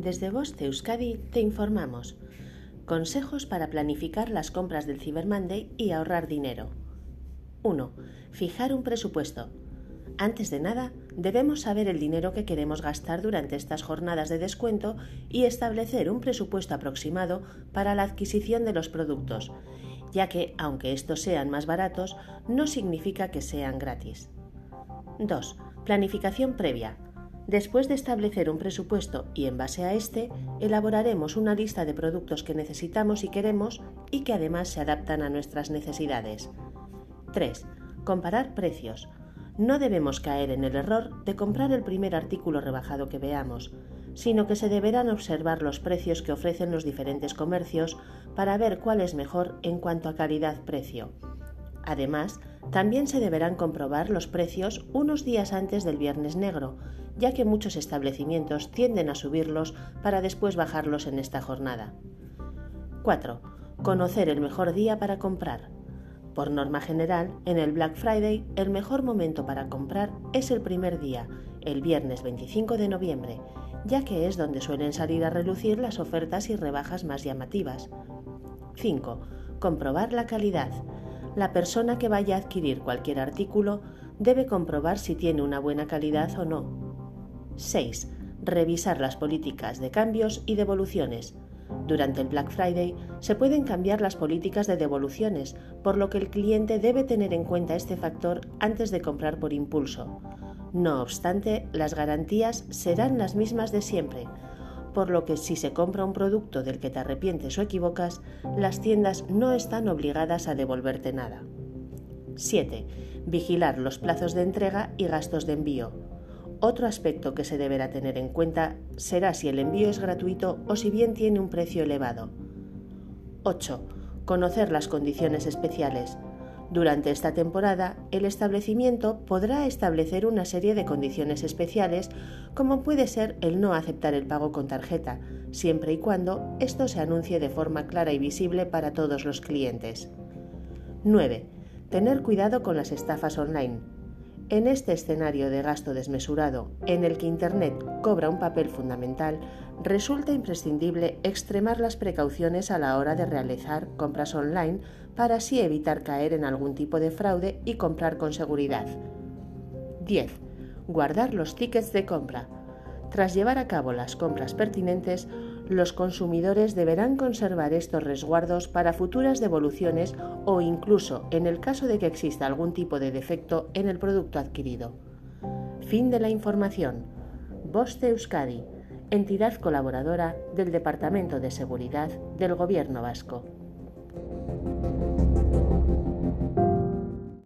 Desde Voz de Euskadi te informamos. Consejos para planificar las compras del Cyber Monday y ahorrar dinero. 1. Fijar un presupuesto. Antes de nada, debemos saber el dinero que queremos gastar durante estas jornadas de descuento y establecer un presupuesto aproximado para la adquisición de los productos, ya que, aunque estos sean más baratos, no significa que sean gratis. 2. Planificación previa. Después de establecer un presupuesto y en base a este, elaboraremos una lista de productos que necesitamos y queremos y que además se adaptan a nuestras necesidades. 3. Comparar precios. No debemos caer en el error de comprar el primer artículo rebajado que veamos, sino que se deberán observar los precios que ofrecen los diferentes comercios para ver cuál es mejor en cuanto a calidad-precio. Además, también se deberán comprobar los precios unos días antes del Viernes Negro, ya que muchos establecimientos tienden a subirlos para después bajarlos en esta jornada. 4. Conocer el mejor día para comprar. Por norma general, en el Black Friday el mejor momento para comprar es el primer día, el viernes 25 de noviembre, ya que es donde suelen salir a relucir las ofertas y rebajas más llamativas. 5. Comprobar la calidad. La persona que vaya a adquirir cualquier artículo debe comprobar si tiene una buena calidad o no, 6. Revisar las políticas de cambios y devoluciones. Durante el Black Friday se pueden cambiar las políticas de devoluciones, por lo que el cliente debe tener en cuenta este factor antes de comprar por impulso. No obstante, las garantías serán las mismas de siempre, por lo que si se compra un producto del que te arrepientes o equivocas, las tiendas no están obligadas a devolverte nada. 7. Vigilar los plazos de entrega y gastos de envío. Otro aspecto que se deberá tener en cuenta será si el envío es gratuito o si bien tiene un precio elevado. 8. Conocer las condiciones especiales. Durante esta temporada, el establecimiento podrá establecer una serie de condiciones especiales, como puede ser el no aceptar el pago con tarjeta, siempre y cuando esto se anuncie de forma clara y visible para todos los clientes. 9. Tener cuidado con las estafas online. En este escenario de gasto desmesurado, en el que Internet cobra un papel fundamental, resulta imprescindible extremar las precauciones a la hora de realizar compras online para así evitar caer en algún tipo de fraude y comprar con seguridad. 10. Guardar los tickets de compra. Tras llevar a cabo las compras pertinentes, los consumidores deberán conservar estos resguardos para futuras devoluciones o incluso en el caso de que exista algún tipo de defecto en el producto adquirido. Fin de la información. Voz Euskadi, entidad colaboradora del Departamento de Seguridad del Gobierno Vasco.